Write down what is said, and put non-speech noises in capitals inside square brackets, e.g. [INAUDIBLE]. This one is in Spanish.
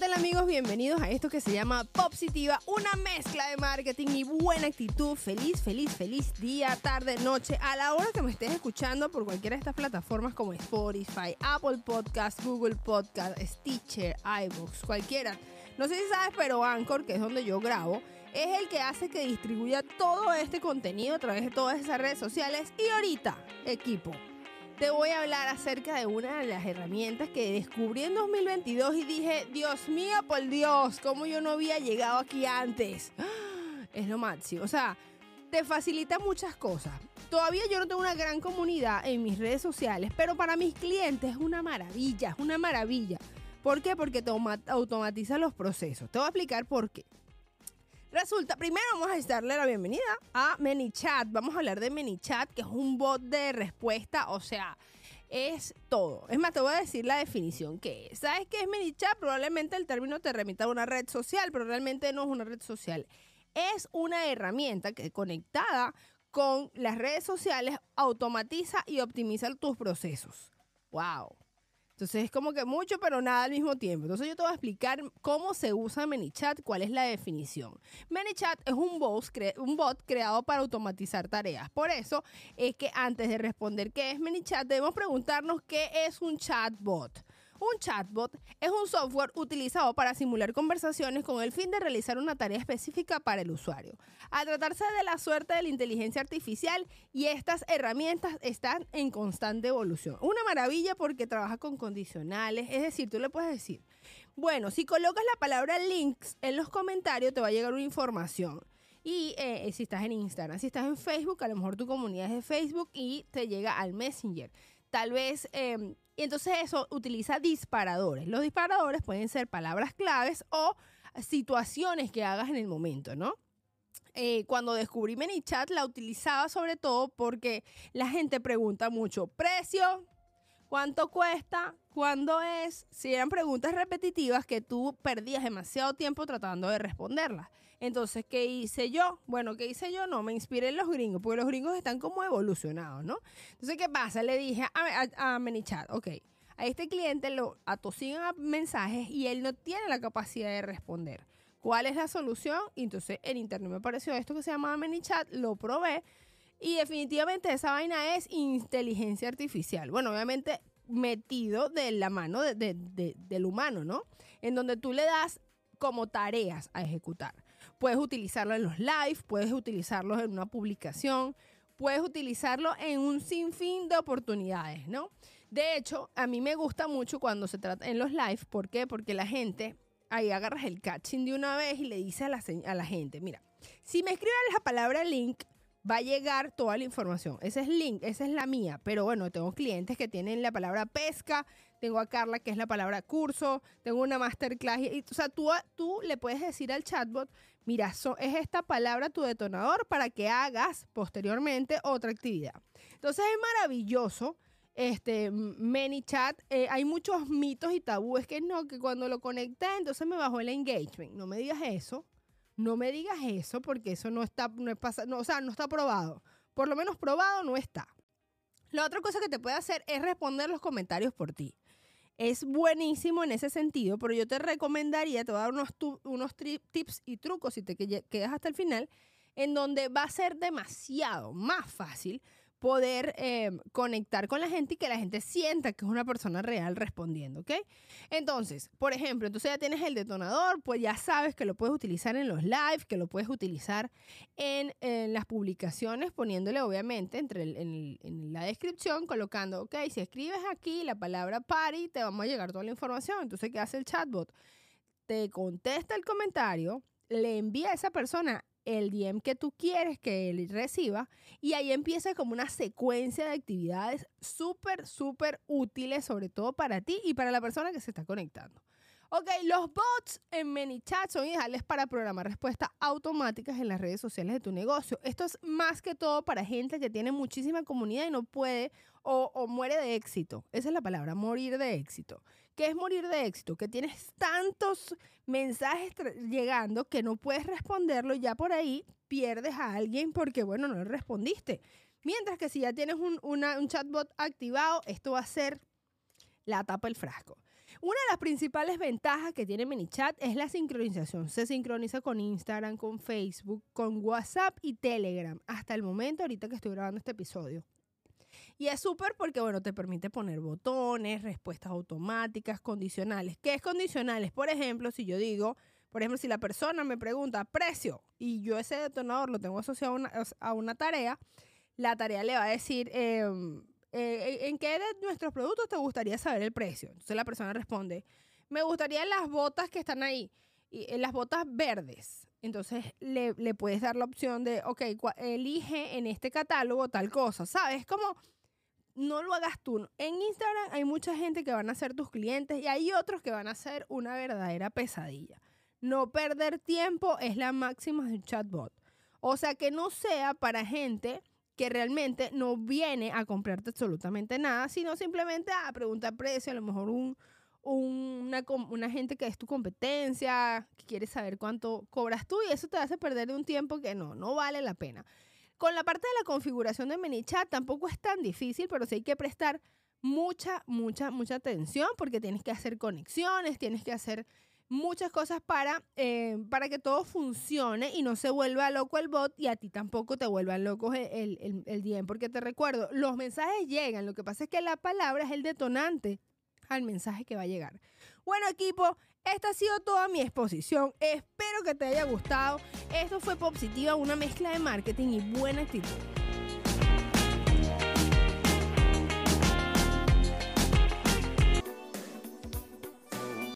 tal amigos? Bienvenidos a esto que se llama Popsitiva, una mezcla de marketing y buena actitud. Feliz, feliz, feliz día, tarde, noche, a la hora que me estés escuchando por cualquiera de estas plataformas como Spotify, Apple Podcast, Google Podcast, Stitcher, iVoox, cualquiera. No sé si sabes, pero Anchor, que es donde yo grabo, es el que hace que distribuya todo este contenido a través de todas esas redes sociales. Y ahorita, equipo, te voy a hablar acerca de una de las herramientas que descubrí en 2022 y dije, Dios mío, por Dios, cómo yo no había llegado aquí antes. [GASPS] Es lo máximo. O sea, te facilita muchas cosas. Todavía yo no tengo una gran comunidad en mis redes sociales, pero para mis clientes es una maravilla, es una maravilla. ¿Por qué? Porque te automatiza los procesos. Te voy a explicar por qué. Resulta, primero vamos a darle la bienvenida a ManyChat. Vamos a hablar de ManyChat, que es un bot de respuesta, o sea, es todo. Es más, te voy a decir la definición que es. ¿Sabes qué es ManyChat? Probablemente el término te remita a una red social, pero realmente no es una red social. Es una herramienta que conectada con las redes sociales automatiza y optimiza tus procesos. ¡Wow! Entonces es como que mucho, pero nada al mismo tiempo. Entonces yo te voy a explicar cómo se usa ManyChat, cuál es la definición. ManyChat es un bot, un bot creado para automatizar tareas. Por eso es que antes de responder qué es ManyChat, debemos preguntarnos qué es un chatbot. Un chatbot es un software utilizado para simular conversaciones con el fin de realizar una tarea específica para el usuario. Al tratarse de la suerte de la inteligencia artificial y estas herramientas están en constante evolución. Una maravilla porque trabaja con condicionales, es decir, tú le puedes decir, bueno, si colocas la palabra links en los comentarios te va a llegar una información. Y eh, si estás en Instagram, si estás en Facebook, a lo mejor tu comunidad es de Facebook y te llega al Messenger. Tal vez em, y entonces eso utiliza disparadores. Los disparadores pueden ser palabras claves o situaciones que hagas en el momento, ¿no? Eh, cuando descubrí ManyChat la utilizaba sobre todo porque la gente pregunta mucho, precio, cuánto cuesta, cuándo es. Si eran preguntas repetitivas que tú perdías demasiado tiempo tratando de responderlas. Entonces, ¿qué hice yo? Bueno, ¿qué hice yo? No, me inspiré en los gringos, porque los gringos están como evolucionados, ¿no? Entonces, ¿qué pasa? Le dije a, a, ManyChat, ok, a este cliente lo atosigan mensajes y él no tiene la capacidad de responder. ¿Cuál es la solución? Entonces en internet me apareció esto que se llama ManyChat, lo probé y definitivamente esa vaina es inteligencia artificial. Bueno, obviamente metido de la mano del humano, ¿no? En donde tú le das como tareas a ejecutar. Puedes utilizarlo en los live, puedes utilizarlo en una publicación, puedes utilizarlo en un sinfín de oportunidades, ¿no? De hecho, a mí me gusta mucho cuando se trata en los live, ¿por qué? Porque la gente ahí agarras el catching de una vez y le dice a la, a la gente, mira, si me escriben la palabra link, va a llegar toda la información. Ese es link, esa es la mía. Pero bueno, tengo clientes que tienen la palabra pesca, tengo a Carla que es la palabra curso, tengo una masterclass. Y, o sea, tú, tú le puedes decir al chatbot, mira, es esta palabra tu detonador para que hagas posteriormente otra actividad. Entonces es maravilloso. Este, ManyChat, eh, hay muchos mitos y tabúes que no, que cuando lo conecté, entonces me bajó el engagement. No me digas eso. No me digas eso porque eso no está, no es no, o sea, no está probado. Por lo menos probado no está. La otra cosa que te puede hacer es responder los comentarios por ti. Es buenísimo en ese sentido, pero yo te recomendaría, te voy a dar unos, unos tips y trucos si te quedas hasta el final, en donde va a ser demasiado más fácil poder em, conectar con la gente y que la gente sienta que es una persona real respondiendo, ¿ok? Entonces, por ejemplo, entonces ya tienes el detonador, pues ya sabes que lo puedes utilizar en los live, que lo puedes utilizar en, las publicaciones, poniéndole obviamente entre en, la descripción, colocando, ok, si escribes aquí la palabra party, te vamos a llegar toda la información. Entonces, ¿qué hace el chatbot? Te contesta el comentario, le envía a esa persona el DM que tú quieres que él reciba y ahí empieza como una secuencia de actividades súper, súper útiles, sobre todo para ti y para la persona que se está conectando. Ok, los bots en ManyChat son ideales para programar respuestas automáticas en las redes sociales de tu negocio. Esto es más que todo para gente que tiene muchísima comunidad y no puede o, muere de éxito. Esa es la palabra, morir de éxito. ¿Qué es morir de éxito? Que tienes tantos mensajes llegando que no puedes responderlo y ya por ahí pierdes a alguien porque, bueno, no le respondiste. Mientras que si ya tienes un, un chatbot activado, esto va a ser la tapa del frasco. Una de las principales ventajas que tiene ManyChat es la sincronización. Se sincroniza con Instagram, con Facebook, con WhatsApp y Telegram. Hasta el momento, ahorita que estoy grabando este episodio. Y es súper porque, bueno, te permite poner botones, respuestas automáticas, condicionales. ¿Qué es condicionales? Por ejemplo, si yo digo, por ejemplo, si la persona me pregunta precio y yo ese detonador lo tengo asociado a una, tarea, la tarea le va a decir, em, eh, ¿en qué de nuestros productos te gustaría saber el precio? Entonces la persona responde, me gustaría las botas que están ahí, y, eh, las botas verdes. Entonces le, le, puedes dar la opción de, ok, elige en este catálogo tal cosa, ¿sabes? Como no lo hagas tú. En Instagram hay mucha gente que van a ser tus clientes y hay otros que van a ser una verdadera pesadilla. No perder tiempo es la máxima de un chatbot. O sea, que no sea para gente que realmente no viene a comprarte absolutamente nada, sino simplemente a preguntar precio, a lo mejor un, una, gente que es tu competencia, que quiere saber cuánto cobras tú y eso te hace perder un tiempo que no, no vale la pena. Con la parte de la configuración de ManyChat tampoco es tan difícil, pero sí hay que prestar mucha, mucha, mucha atención porque tienes que hacer conexiones, tienes que hacer muchas cosas para, eh, para que todo funcione y no se vuelva loco el bot y a ti tampoco te vuelvan locos el, el, el DM. Porque te recuerdo, los mensajes llegan, lo que pasa es que la palabra es el detonante al mensaje que va a llegar. Bueno equipo, esta ha sido toda mi exposición. Espero que te haya gustado. Esto fue Positiva, una mezcla de marketing y buena actitud.